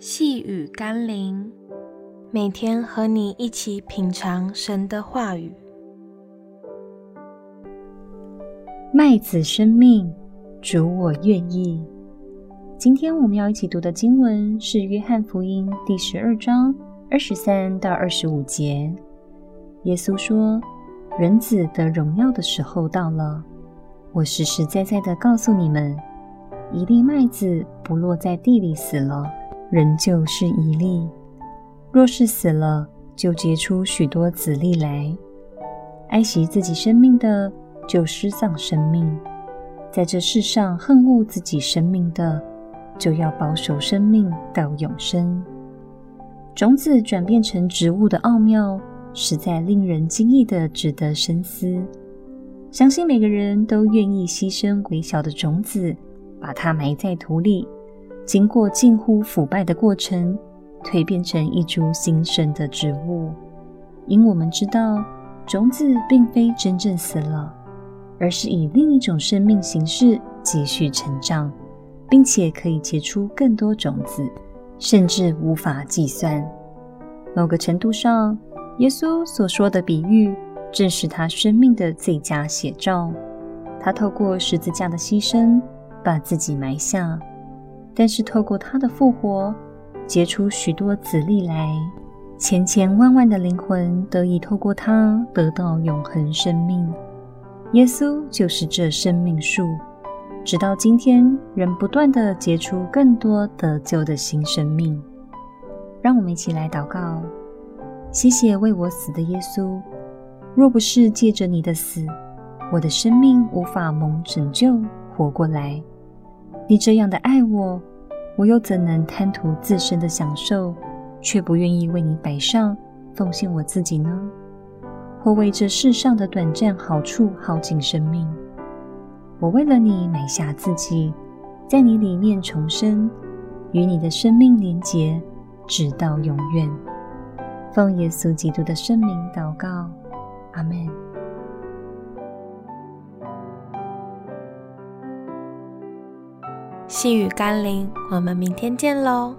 细雨甘霖，每天和你一起品尝神的话语。麦子生命，主我愿意。今天我们要一起读的经文是《约翰福音》第十二章二十三到二十五节。耶稣说：“人子得荣耀的时候到了。我实实在在的告诉你们，一粒麦子不落在地里死了。”仍旧是一粒，若是死了，就结出许多子粒来。爱惜自己生命的，就失丧生命；在这世上恨恶自己生命的，就要保守生命到永生。种子转变成植物的奥妙，实在令人惊异的，值得深思。相信每个人都愿意牺牲微小的种子，把它埋在土里。经过近乎腐败的过程，蜕变成一株新生的植物。因我们知道，种子并非真正死了，而是以另一种生命形式继续成长，并且可以结出更多种子，甚至无法计算。某个程度上，耶稣所说的比喻，正是他生命的最佳写照。他透过十字架的牺牲，把自己埋下。但是透过他的复活，结出许多子粒来，千千万万的灵魂得以透过他得到永恒生命。耶稣就是这生命树，直到今天仍不断地结出更多得救的新生命。让我们一起来祷告：谢谢为我死的耶稣，若不是借着你的死，我的生命无法蒙拯救活过来。你这样的爱我，我又怎能贪图自身的享受，却不愿意为你摆上奉献我自己呢？或为这世上的短暂好处耗尽生命？我为了你买下自己，在你里面重生，与你的生命连结，直到永远。奉耶稣基督的圣名祷告，阿门。细雨甘霖，我们明天见喽。